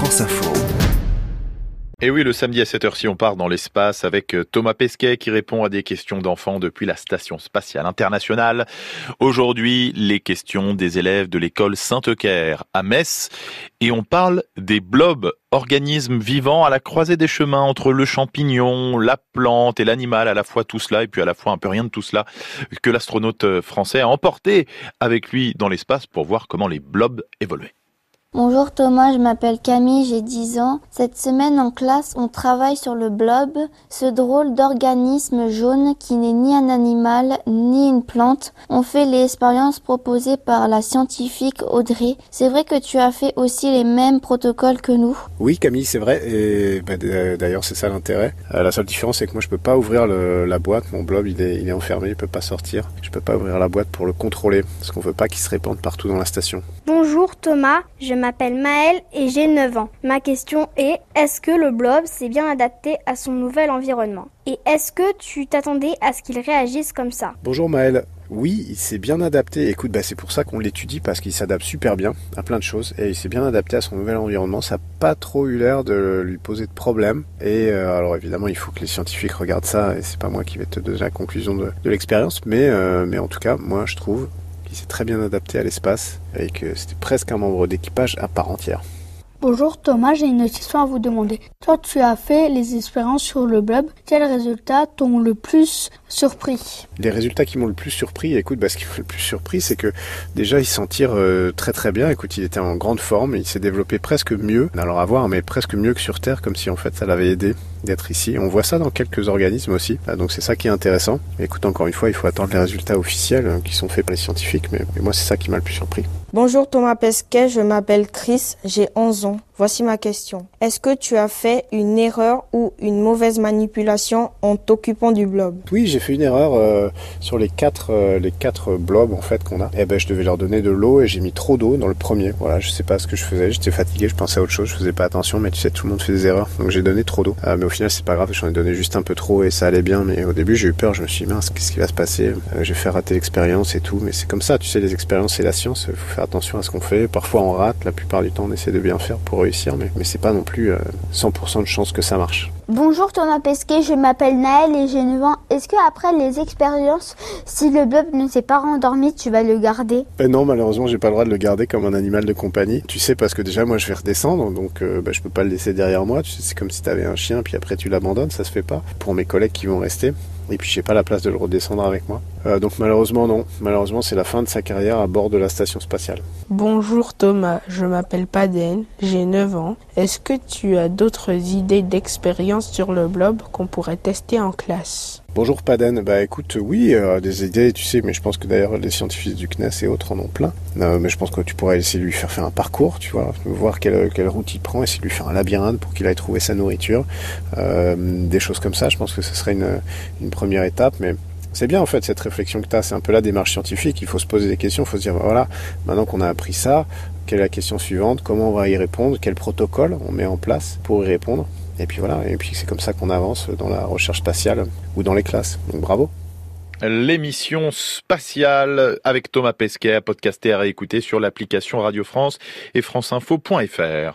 France Info. Et oui, le samedi à 7h ci, on part dans l'espace avec euh, Thomas Pesquet qui répond à des questions d'enfants depuis la Station spatiale internationale. Aujourd'hui, les questions des élèves de l'école Saint-Eucaire à Metz. Et on parle des blobs, organismes vivants à la croisée des chemins entre le champignon, la plante et l'animal, à la fois tout cela et puis à la fois un peu rien de tout cela, que l'astronaute euh, français a emporté avec lui dans l'espace pour voir comment les blobs évoluaient. Bonjour Thomas, je m'appelle Camille, j'ai 10 ans. Cette semaine en classe, on travaille sur le blob, ce drôle d'organisme jaune qui n'est ni un animal ni une plante. On fait les expériences proposées par la scientifique Audrey. C'est vrai que tu as fait aussi les mêmes protocoles que nous Oui Camille, c'est vrai. Et bah, d'ailleurs, c'est ça l'intérêt. Euh, la seule différence, c'est que moi, je peux pas ouvrir la boîte. Mon blob, il est, il est enfermé, il peut pas sortir. Je peux pas ouvrir la boîte pour le contrôler parce qu'on veut pas qu'il se répande partout dans la station. Bonjour Thomas, je m'appelle Maëlle et j'ai 9 ans. Ma question est, est-ce que le blob s'est bien adapté à son nouvel environnement? Et est-ce que tu t'attendais à ce qu'il réagisse comme ça? Bonjour Maëlle. Oui, il s'est bien adapté. Écoute, bah, c'est pour ça qu'on l'étudie parce qu'il s'adapte super bien à plein de choses et il s'est bien adapté à son nouvel environnement. Ça n'a pas trop eu l'air de lui poser de problème. Et euh, alors évidemment, il faut que les scientifiques regardent ça et c'est pas moi qui vais te donner la conclusion de, l'expérience, euh, mais en tout cas, moi je trouve il s'est très bien adapté à l'espace et que c'était presque un membre d'équipage à part entière. Bonjour Thomas, j'ai une question à vous demander. Toi, tu as fait les expériences sur le blob. Quels résultats t'ont le plus surpris Les résultats qui m'ont le plus surpris, écoute, bah, ce qui m'a le plus surpris, c'est que déjà, il s'en tire euh, très très bien. Écoute, il était en grande forme, il s'est développé presque mieux, alors à voir, mais presque mieux que sur Terre, comme si en fait ça l'avait aidé d'être ici. On voit ça dans quelques organismes aussi, ah, donc c'est ça qui est intéressant. Écoute, encore une fois, il faut attendre les résultats officiels euh, qui sont faits par les scientifiques, mais moi, c'est ça qui m'a le plus surpris. Bonjour Thomas Pesquet, je m'appelle Chris, j'ai 11 ans. Voici ma question. Est-ce que tu as fait une erreur ou une mauvaise manipulation en t'occupant du blob? Oui, j'ai fait une erreur euh, sur les quatre, euh, les quatre blobs en fait qu'on a. Eh ben, je devais leur donner de l'eau et j'ai mis trop d'eau dans le premier. Voilà, je sais pas ce que je faisais. J'étais fatigué, je pensais à autre chose, je faisais pas attention, mais tu sais, tout le monde fait des erreurs. Donc j'ai donné trop d'eau. Euh, mais au final, c'est pas grave, j'en ai donné juste un peu trop et ça allait bien. Mais au début, j'ai eu peur. Je me suis dit, mince, qu'est-ce qui va se passer? J'ai fait rater l'expérience et tout. Mais c'est comme ça, tu sais, les expériences, c'est la science. Il faut faire attention à ce qu'on fait. Parfois, on rate. La plupart du temps, on essaie de bien faire pour réussir, mais, mais c'est pas non plus 100% de chance que ça marche. Bonjour Thomas Pesquet, je m'appelle Naël et j'ai 9 ans. Est-ce que après les expériences, si le blob ne s'est pas rendormi, tu vas le garder? Ben Non, malheureusement, j'ai pas le droit de le garder comme un animal de compagnie. Tu sais, parce que déjà, moi, je vais redescendre, donc euh, ben, je peux pas le laisser derrière moi. C'est comme si tu avais un chien, puis après tu l'abandonnes, ça se fait pas. Pour mes collègues qui vont rester, et puis j'ai pas la place de le redescendre avec moi. Euh, donc malheureusement non, malheureusement c'est la fin de sa carrière à bord de la station spatiale. Bonjour Thomas, je m'appelle Paden, j'ai 9 ans. Est-ce que tu as d'autres idées d'expérience sur le blob qu'on pourrait tester en classe? Bonjour Paden, bah écoute, oui, euh, des idées, tu sais, mais je pense que d'ailleurs les scientifiques du CNES et autres en ont plein. Euh, mais je pense que tu pourrais essayer de lui faire faire un parcours, tu vois, voir quelle, quelle route il prend, essayer de lui faire un labyrinthe pour qu'il aille trouver sa nourriture, des choses comme ça. Je pense que ce serait une, une première étape, mais c'est bien en fait cette réflexion que tu c'est un peu la démarche scientifique, il faut se poser des questions, il faut se dire voilà, maintenant qu'on a appris ça, quelle est la question suivante, comment on va y répondre, quel protocole on met en place pour y répondre? Et puis voilà, et puis c'est comme ça qu'on avance dans la recherche spatiale ou dans les classes. Donc bravo. L'émission spatiale avec Thomas Pesquet, podcasté à réécouter sur l'application Radio France et franceinfo.fr.